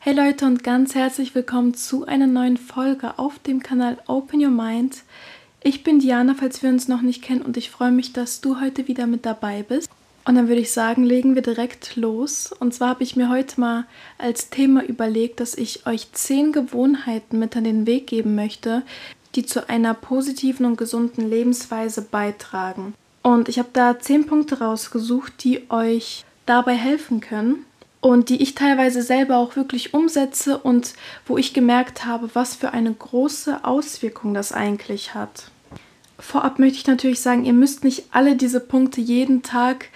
Hey Leute und ganz herzlich willkommen zu einer neuen Folge auf dem Kanal Open Your Mind. Ich bin Diana, falls wir uns noch nicht kennen und ich freue mich, dass du heute wieder mit dabei bist. Und dann würde ich sagen, legen wir direkt los. Und zwar habe ich mir heute mal als Thema überlegt, dass ich euch zehn Gewohnheiten mit an den Weg geben möchte, die zu einer positiven und gesunden Lebensweise beitragen. Und ich habe da zehn Punkte rausgesucht, die euch dabei helfen können und die ich teilweise selber auch wirklich umsetze und wo ich gemerkt habe, was für eine große Auswirkung das eigentlich hat. Vorab möchte ich natürlich sagen, ihr müsst nicht alle diese Punkte jeden Tag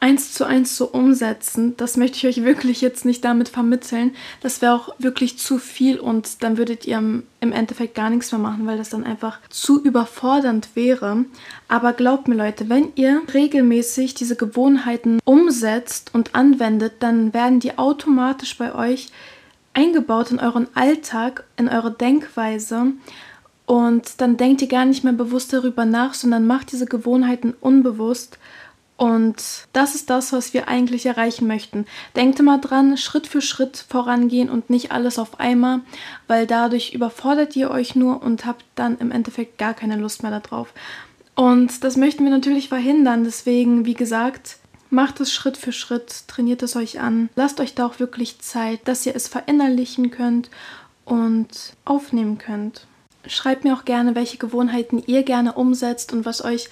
eins zu eins so umsetzen. Das möchte ich euch wirklich jetzt nicht damit vermitteln. Das wäre auch wirklich zu viel und dann würdet ihr im Endeffekt gar nichts mehr machen, weil das dann einfach zu überfordernd wäre. Aber glaubt mir Leute, wenn ihr regelmäßig diese Gewohnheiten umsetzt und anwendet, dann werden die automatisch bei euch eingebaut in euren Alltag, in eure Denkweise. Und dann denkt ihr gar nicht mehr bewusst darüber nach, sondern macht diese Gewohnheiten unbewusst. Und das ist das, was wir eigentlich erreichen möchten. Denkt immer dran, Schritt für Schritt vorangehen und nicht alles auf einmal, weil dadurch überfordert ihr euch nur und habt dann im Endeffekt gar keine Lust mehr darauf. Und das möchten wir natürlich verhindern. Deswegen, wie gesagt, macht es Schritt für Schritt, trainiert es euch an. Lasst euch da auch wirklich Zeit, dass ihr es verinnerlichen könnt und aufnehmen könnt. Schreibt mir auch gerne, welche Gewohnheiten ihr gerne umsetzt und was euch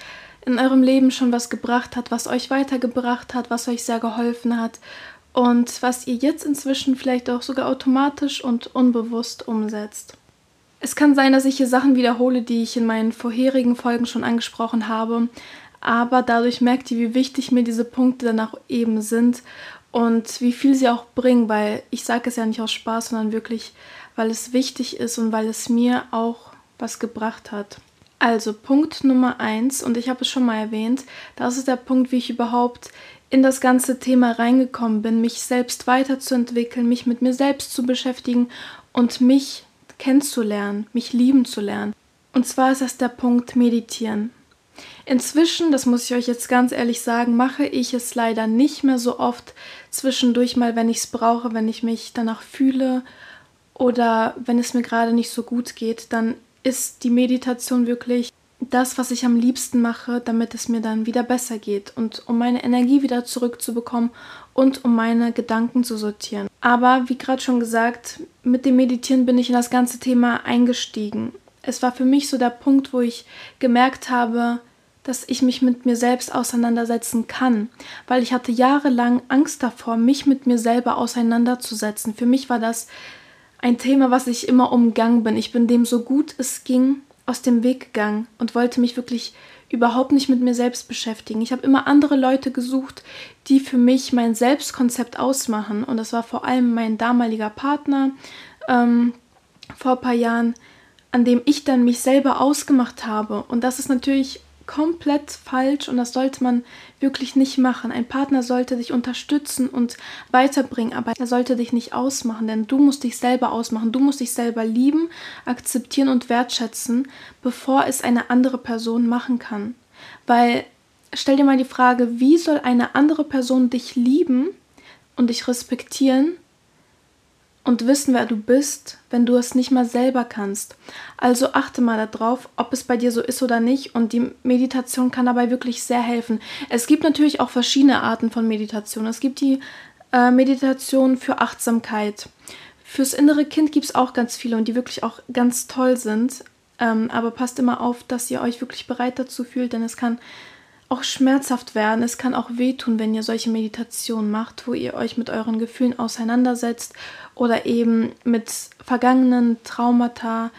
in eurem Leben schon was gebracht hat, was euch weitergebracht hat, was euch sehr geholfen hat und was ihr jetzt inzwischen vielleicht auch sogar automatisch und unbewusst umsetzt. Es kann sein, dass ich hier Sachen wiederhole, die ich in meinen vorherigen Folgen schon angesprochen habe, aber dadurch merkt ihr, wie wichtig mir diese Punkte dann auch eben sind und wie viel sie auch bringen, weil ich sage es ja nicht aus Spaß, sondern wirklich, weil es wichtig ist und weil es mir auch was gebracht hat. Also Punkt Nummer eins, und ich habe es schon mal erwähnt, das ist der Punkt, wie ich überhaupt in das ganze Thema reingekommen bin, mich selbst weiterzuentwickeln, mich mit mir selbst zu beschäftigen und mich kennenzulernen, mich lieben zu lernen. Und zwar ist das der Punkt Meditieren. Inzwischen, das muss ich euch jetzt ganz ehrlich sagen, mache ich es leider nicht mehr so oft zwischendurch mal, wenn ich es brauche, wenn ich mich danach fühle oder wenn es mir gerade nicht so gut geht, dann ist die Meditation wirklich das, was ich am liebsten mache, damit es mir dann wieder besser geht und um meine Energie wieder zurückzubekommen und um meine Gedanken zu sortieren. Aber wie gerade schon gesagt, mit dem Meditieren bin ich in das ganze Thema eingestiegen. Es war für mich so der Punkt, wo ich gemerkt habe, dass ich mich mit mir selbst auseinandersetzen kann, weil ich hatte jahrelang Angst davor, mich mit mir selber auseinanderzusetzen. Für mich war das ein Thema, was ich immer umgangen bin. Ich bin dem so gut es ging aus dem Weg gegangen und wollte mich wirklich überhaupt nicht mit mir selbst beschäftigen. Ich habe immer andere Leute gesucht, die für mich mein Selbstkonzept ausmachen. Und das war vor allem mein damaliger Partner ähm, vor ein paar Jahren, an dem ich dann mich selber ausgemacht habe. Und das ist natürlich komplett falsch und das sollte man wirklich nicht machen. Ein Partner sollte dich unterstützen und weiterbringen, aber er sollte dich nicht ausmachen, denn du musst dich selber ausmachen. Du musst dich selber lieben, akzeptieren und wertschätzen, bevor es eine andere Person machen kann. Weil stell dir mal die Frage, wie soll eine andere Person dich lieben und dich respektieren, und wissen, wer du bist, wenn du es nicht mal selber kannst. Also achte mal darauf, ob es bei dir so ist oder nicht. Und die Meditation kann dabei wirklich sehr helfen. Es gibt natürlich auch verschiedene Arten von Meditation. Es gibt die äh, Meditation für Achtsamkeit. Fürs innere Kind gibt es auch ganz viele und die wirklich auch ganz toll sind. Ähm, aber passt immer auf, dass ihr euch wirklich bereit dazu fühlt, denn es kann auch schmerzhaft werden. Es kann auch wehtun, wenn ihr solche Meditationen macht, wo ihr euch mit euren Gefühlen auseinandersetzt oder eben mit vergangenen Traumata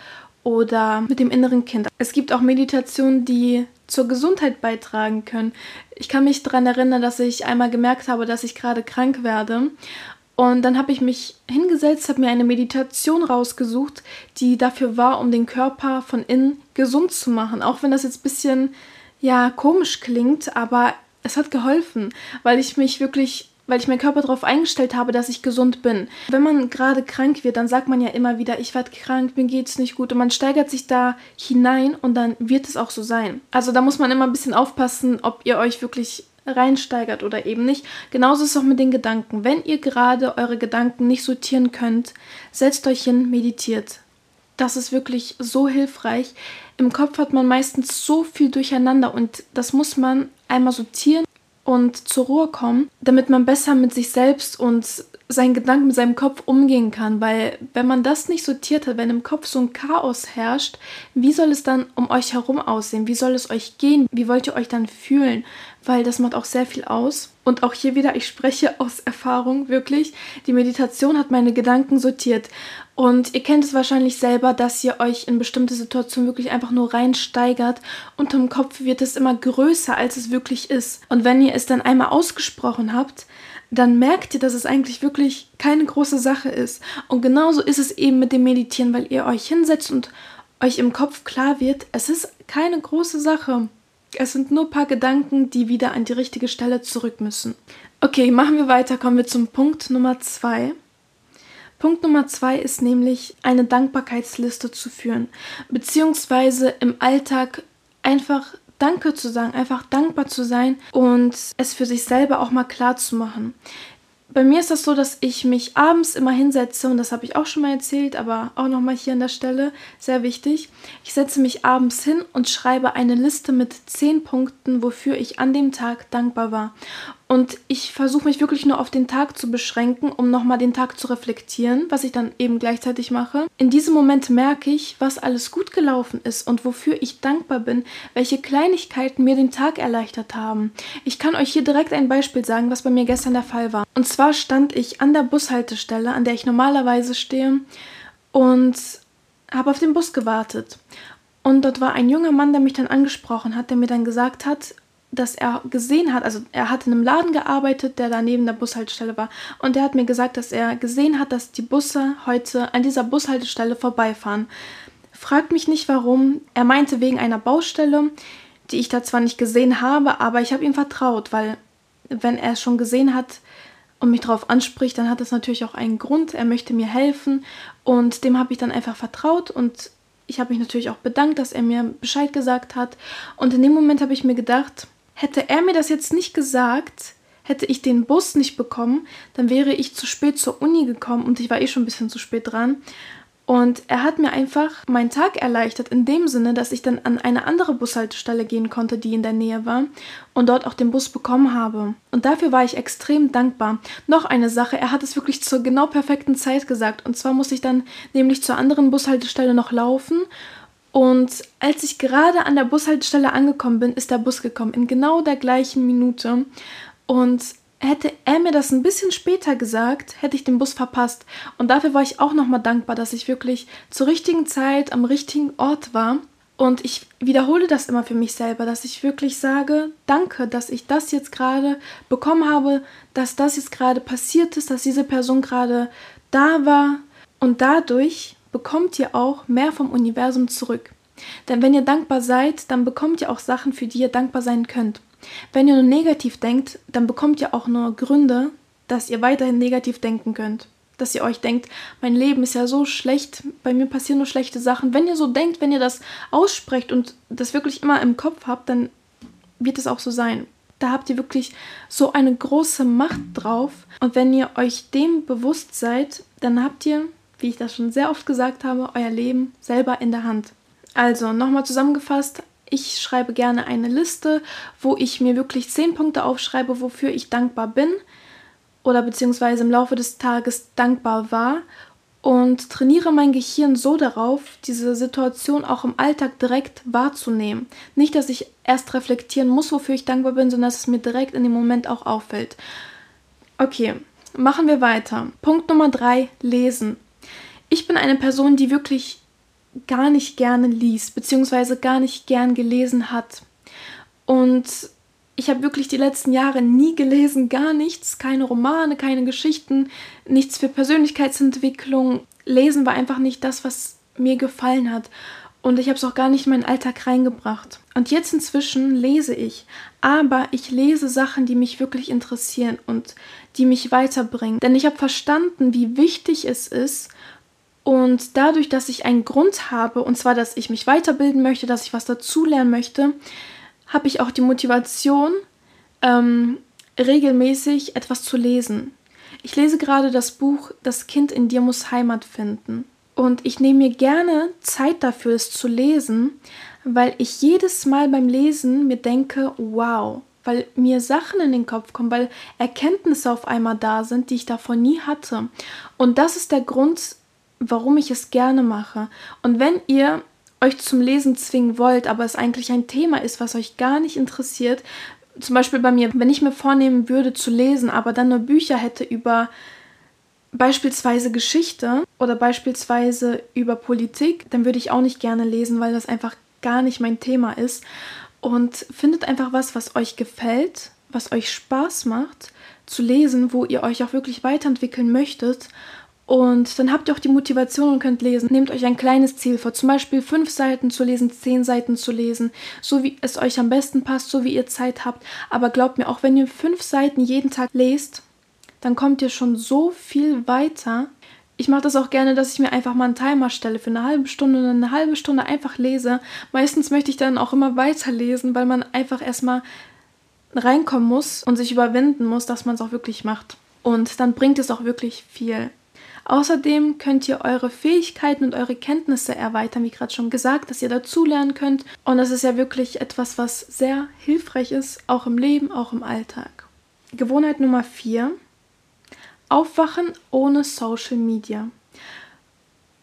oder mit dem inneren Kind. Es gibt auch Meditationen, die zur Gesundheit beitragen können. Ich kann mich daran erinnern, dass ich einmal gemerkt habe, dass ich gerade krank werde. Und dann habe ich mich hingesetzt, habe mir eine Meditation rausgesucht, die dafür war, um den Körper von innen gesund zu machen. Auch wenn das jetzt ein bisschen ja komisch klingt, aber es hat geholfen, weil ich mich wirklich, weil ich meinen Körper darauf eingestellt habe, dass ich gesund bin. Wenn man gerade krank wird, dann sagt man ja immer wieder, ich werde krank, mir geht's nicht gut und man steigert sich da hinein und dann wird es auch so sein. Also da muss man immer ein bisschen aufpassen, ob ihr euch wirklich reinsteigert oder eben nicht. Genauso ist es auch mit den Gedanken. Wenn ihr gerade eure Gedanken nicht sortieren könnt, setzt euch hin, meditiert. Das ist wirklich so hilfreich. Im Kopf hat man meistens so viel durcheinander und das muss man einmal sortieren und zur Ruhe kommen, damit man besser mit sich selbst und seinen Gedanken mit seinem Kopf umgehen kann, weil wenn man das nicht sortiert hat, wenn im Kopf so ein Chaos herrscht, wie soll es dann um euch herum aussehen? Wie soll es euch gehen? Wie wollt ihr euch dann fühlen? Weil das macht auch sehr viel aus. Und auch hier wieder, ich spreche aus Erfahrung wirklich. Die Meditation hat meine Gedanken sortiert. Und ihr kennt es wahrscheinlich selber, dass ihr euch in bestimmte Situationen wirklich einfach nur reinsteigert. Unterm Kopf wird es immer größer, als es wirklich ist. Und wenn ihr es dann einmal ausgesprochen habt, dann merkt ihr, dass es eigentlich wirklich keine große Sache ist. Und genauso ist es eben mit dem Meditieren, weil ihr euch hinsetzt und euch im Kopf klar wird, es ist keine große Sache. Es sind nur ein paar Gedanken, die wieder an die richtige Stelle zurück müssen. Okay, machen wir weiter, kommen wir zum Punkt Nummer zwei. Punkt Nummer zwei ist nämlich eine Dankbarkeitsliste zu führen, beziehungsweise im Alltag einfach Danke zu sagen, einfach dankbar zu sein und es für sich selber auch mal klar zu machen. Bei mir ist das so, dass ich mich abends immer hinsetze und das habe ich auch schon mal erzählt, aber auch noch mal hier an der Stelle sehr wichtig. Ich setze mich abends hin und schreibe eine Liste mit zehn Punkten, wofür ich an dem Tag dankbar war. Und ich versuche mich wirklich nur auf den Tag zu beschränken, um nochmal den Tag zu reflektieren, was ich dann eben gleichzeitig mache. In diesem Moment merke ich, was alles gut gelaufen ist und wofür ich dankbar bin, welche Kleinigkeiten mir den Tag erleichtert haben. Ich kann euch hier direkt ein Beispiel sagen, was bei mir gestern der Fall war. Und zwar stand ich an der Bushaltestelle, an der ich normalerweise stehe, und habe auf den Bus gewartet. Und dort war ein junger Mann, der mich dann angesprochen hat, der mir dann gesagt hat, dass er gesehen hat, also er hat in einem Laden gearbeitet, der da neben der Bushaltestelle war. Und der hat mir gesagt, dass er gesehen hat, dass die Busse heute an dieser Bushaltestelle vorbeifahren. Fragt mich nicht warum. Er meinte wegen einer Baustelle, die ich da zwar nicht gesehen habe, aber ich habe ihm vertraut, weil wenn er es schon gesehen hat und mich darauf anspricht, dann hat das natürlich auch einen Grund. Er möchte mir helfen und dem habe ich dann einfach vertraut und ich habe mich natürlich auch bedankt, dass er mir Bescheid gesagt hat. Und in dem Moment habe ich mir gedacht, Hätte er mir das jetzt nicht gesagt, hätte ich den Bus nicht bekommen, dann wäre ich zu spät zur Uni gekommen und ich war eh schon ein bisschen zu spät dran. Und er hat mir einfach meinen Tag erleichtert, in dem Sinne, dass ich dann an eine andere Bushaltestelle gehen konnte, die in der Nähe war, und dort auch den Bus bekommen habe. Und dafür war ich extrem dankbar. Noch eine Sache, er hat es wirklich zur genau perfekten Zeit gesagt. Und zwar musste ich dann nämlich zur anderen Bushaltestelle noch laufen und als ich gerade an der Bushaltestelle angekommen bin, ist der Bus gekommen, in genau der gleichen Minute. Und hätte er mir das ein bisschen später gesagt, hätte ich den Bus verpasst. Und dafür war ich auch nochmal dankbar, dass ich wirklich zur richtigen Zeit am richtigen Ort war. Und ich wiederhole das immer für mich selber, dass ich wirklich sage, danke, dass ich das jetzt gerade bekommen habe, dass das jetzt gerade passiert ist, dass diese Person gerade da war. Und dadurch bekommt ihr auch mehr vom Universum zurück. Denn wenn ihr dankbar seid, dann bekommt ihr auch Sachen, für die ihr dankbar sein könnt. Wenn ihr nur negativ denkt, dann bekommt ihr auch nur Gründe, dass ihr weiterhin negativ denken könnt. Dass ihr euch denkt, mein Leben ist ja so schlecht, bei mir passieren nur schlechte Sachen. Wenn ihr so denkt, wenn ihr das aussprecht und das wirklich immer im Kopf habt, dann wird es auch so sein. Da habt ihr wirklich so eine große Macht drauf. Und wenn ihr euch dem bewusst seid, dann habt ihr wie ich das schon sehr oft gesagt habe, euer Leben selber in der Hand. Also nochmal zusammengefasst, ich schreibe gerne eine Liste, wo ich mir wirklich zehn Punkte aufschreibe, wofür ich dankbar bin oder beziehungsweise im Laufe des Tages dankbar war und trainiere mein Gehirn so darauf, diese Situation auch im Alltag direkt wahrzunehmen. Nicht, dass ich erst reflektieren muss, wofür ich dankbar bin, sondern dass es mir direkt in dem Moment auch auffällt. Okay, machen wir weiter. Punkt Nummer drei: Lesen ich bin eine Person, die wirklich gar nicht gerne liest, beziehungsweise gar nicht gern gelesen hat. Und ich habe wirklich die letzten Jahre nie gelesen, gar nichts, keine Romane, keine Geschichten, nichts für Persönlichkeitsentwicklung. Lesen war einfach nicht das, was mir gefallen hat. Und ich habe es auch gar nicht in meinen Alltag reingebracht. Und jetzt inzwischen lese ich. Aber ich lese Sachen, die mich wirklich interessieren und die mich weiterbringen. Denn ich habe verstanden, wie wichtig es ist, und dadurch, dass ich einen Grund habe, und zwar, dass ich mich weiterbilden möchte, dass ich was dazulernen möchte, habe ich auch die Motivation, ähm, regelmäßig etwas zu lesen. Ich lese gerade das Buch Das Kind in dir muss Heimat finden. Und ich nehme mir gerne Zeit dafür, es zu lesen, weil ich jedes Mal beim Lesen mir denke, wow, weil mir Sachen in den Kopf kommen, weil Erkenntnisse auf einmal da sind, die ich davor nie hatte. Und das ist der Grund, warum ich es gerne mache. Und wenn ihr euch zum Lesen zwingen wollt, aber es eigentlich ein Thema ist, was euch gar nicht interessiert, zum Beispiel bei mir, wenn ich mir vornehmen würde zu lesen, aber dann nur Bücher hätte über beispielsweise Geschichte oder beispielsweise über Politik, dann würde ich auch nicht gerne lesen, weil das einfach gar nicht mein Thema ist. Und findet einfach was, was euch gefällt, was euch Spaß macht zu lesen, wo ihr euch auch wirklich weiterentwickeln möchtet. Und dann habt ihr auch die Motivation und könnt lesen. Nehmt euch ein kleines Ziel vor, zum Beispiel fünf Seiten zu lesen, zehn Seiten zu lesen, so wie es euch am besten passt, so wie ihr Zeit habt. Aber glaubt mir, auch wenn ihr fünf Seiten jeden Tag lest, dann kommt ihr schon so viel weiter. Ich mache das auch gerne, dass ich mir einfach mal einen Timer stelle für eine halbe Stunde und eine halbe Stunde einfach lese. Meistens möchte ich dann auch immer weiterlesen, weil man einfach erstmal reinkommen muss und sich überwinden muss, dass man es auch wirklich macht. Und dann bringt es auch wirklich viel. Außerdem könnt ihr eure Fähigkeiten und eure Kenntnisse erweitern, wie gerade schon gesagt, dass ihr dazulernen könnt. Und das ist ja wirklich etwas, was sehr hilfreich ist, auch im Leben, auch im Alltag. Gewohnheit Nummer 4. Aufwachen ohne Social Media.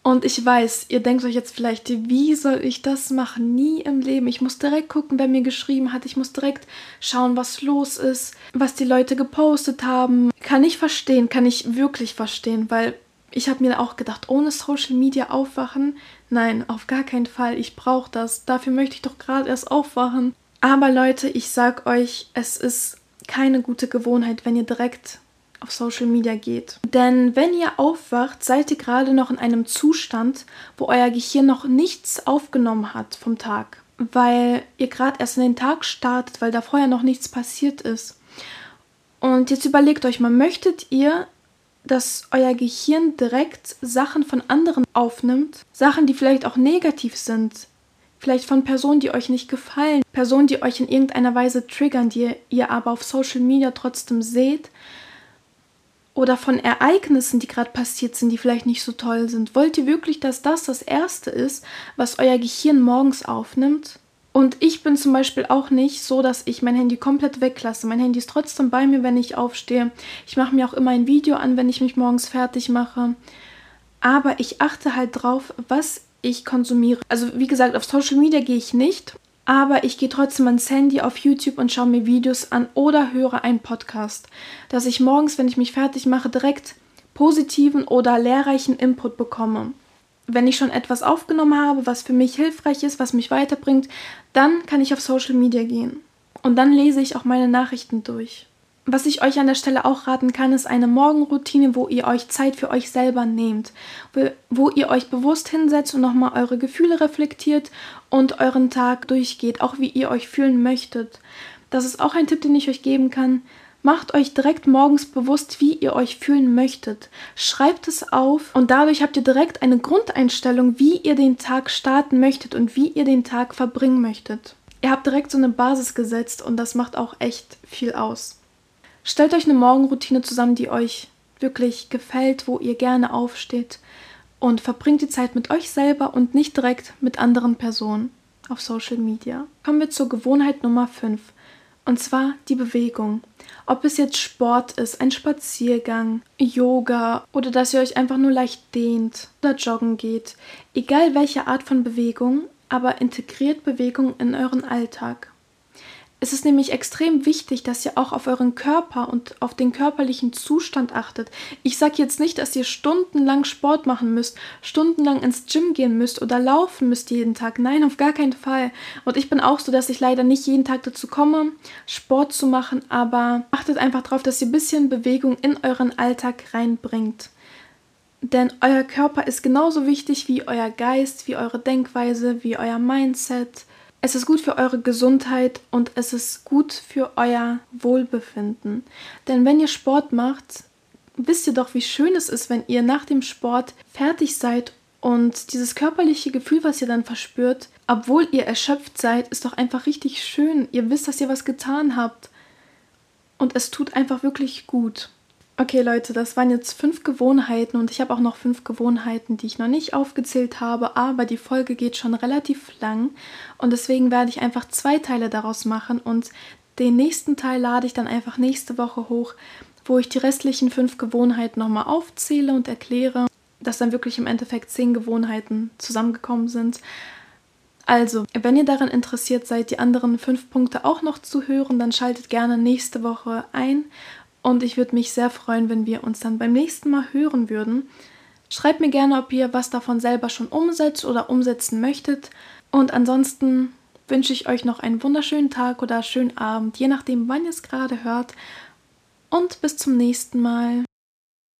Und ich weiß, ihr denkt euch jetzt vielleicht, wie soll ich das machen? Nie im Leben. Ich muss direkt gucken, wer mir geschrieben hat. Ich muss direkt schauen, was los ist, was die Leute gepostet haben. Kann ich verstehen, kann ich wirklich verstehen, weil ich habe mir auch gedacht, ohne Social Media aufwachen? Nein, auf gar keinen Fall. Ich brauche das. Dafür möchte ich doch gerade erst aufwachen. Aber Leute, ich sag euch, es ist keine gute Gewohnheit, wenn ihr direkt auf Social Media geht. Denn wenn ihr aufwacht, seid ihr gerade noch in einem Zustand, wo euer Gehirn noch nichts aufgenommen hat vom Tag, weil ihr gerade erst in den Tag startet, weil da vorher noch nichts passiert ist. Und jetzt überlegt euch mal, möchtet ihr, dass euer Gehirn direkt Sachen von anderen aufnimmt, Sachen, die vielleicht auch negativ sind, vielleicht von Personen, die euch nicht gefallen, Personen, die euch in irgendeiner Weise triggern, die ihr aber auf Social Media trotzdem seht, oder von Ereignissen, die gerade passiert sind, die vielleicht nicht so toll sind? Wollt ihr wirklich, dass das das Erste ist, was euer Gehirn morgens aufnimmt? Und ich bin zum Beispiel auch nicht so, dass ich mein Handy komplett weglasse. Mein Handy ist trotzdem bei mir, wenn ich aufstehe. Ich mache mir auch immer ein Video an, wenn ich mich morgens fertig mache. Aber ich achte halt drauf, was ich konsumiere. Also wie gesagt, auf Social Media gehe ich nicht aber ich gehe trotzdem ans Handy auf YouTube und schaue mir Videos an oder höre einen Podcast, dass ich morgens, wenn ich mich fertig mache, direkt positiven oder lehrreichen Input bekomme. Wenn ich schon etwas aufgenommen habe, was für mich hilfreich ist, was mich weiterbringt, dann kann ich auf Social Media gehen. Und dann lese ich auch meine Nachrichten durch. Was ich euch an der Stelle auch raten kann, ist eine Morgenroutine, wo ihr euch Zeit für euch selber nehmt, wo ihr euch bewusst hinsetzt und nochmal eure Gefühle reflektiert und euren Tag durchgeht, auch wie ihr euch fühlen möchtet. Das ist auch ein Tipp, den ich euch geben kann. Macht euch direkt morgens bewusst, wie ihr euch fühlen möchtet. Schreibt es auf und dadurch habt ihr direkt eine Grundeinstellung, wie ihr den Tag starten möchtet und wie ihr den Tag verbringen möchtet. Ihr habt direkt so eine Basis gesetzt und das macht auch echt viel aus. Stellt euch eine Morgenroutine zusammen, die euch wirklich gefällt, wo ihr gerne aufsteht und verbringt die Zeit mit euch selber und nicht direkt mit anderen Personen auf Social Media. Kommen wir zur Gewohnheit Nummer 5 und zwar die Bewegung. Ob es jetzt Sport ist, ein Spaziergang, Yoga oder dass ihr euch einfach nur leicht dehnt oder joggen geht. Egal welche Art von Bewegung, aber integriert Bewegung in euren Alltag. Es ist nämlich extrem wichtig, dass ihr auch auf euren Körper und auf den körperlichen Zustand achtet. Ich sage jetzt nicht, dass ihr stundenlang Sport machen müsst, stundenlang ins Gym gehen müsst oder laufen müsst jeden Tag. Nein, auf gar keinen Fall. Und ich bin auch so, dass ich leider nicht jeden Tag dazu komme, Sport zu machen, aber achtet einfach darauf, dass ihr ein bisschen Bewegung in euren Alltag reinbringt. Denn euer Körper ist genauso wichtig wie euer Geist, wie eure Denkweise, wie euer Mindset es ist gut für eure Gesundheit und es ist gut für euer Wohlbefinden. Denn wenn ihr Sport macht, wisst ihr doch, wie schön es ist, wenn ihr nach dem Sport fertig seid und dieses körperliche Gefühl, was ihr dann verspürt, obwohl ihr erschöpft seid, ist doch einfach richtig schön. Ihr wisst, dass ihr was getan habt. und es tut einfach wirklich gut. Okay Leute, das waren jetzt fünf Gewohnheiten und ich habe auch noch fünf Gewohnheiten, die ich noch nicht aufgezählt habe, aber die Folge geht schon relativ lang und deswegen werde ich einfach zwei Teile daraus machen und den nächsten Teil lade ich dann einfach nächste Woche hoch, wo ich die restlichen fünf Gewohnheiten nochmal aufzähle und erkläre, dass dann wirklich im Endeffekt zehn Gewohnheiten zusammengekommen sind. Also, wenn ihr daran interessiert seid, die anderen fünf Punkte auch noch zu hören, dann schaltet gerne nächste Woche ein und ich würde mich sehr freuen, wenn wir uns dann beim nächsten Mal hören würden. Schreibt mir gerne, ob ihr was davon selber schon umsetzt oder umsetzen möchtet. Und ansonsten wünsche ich euch noch einen wunderschönen Tag oder schönen Abend, je nachdem, wann ihr es gerade hört. Und bis zum nächsten Mal.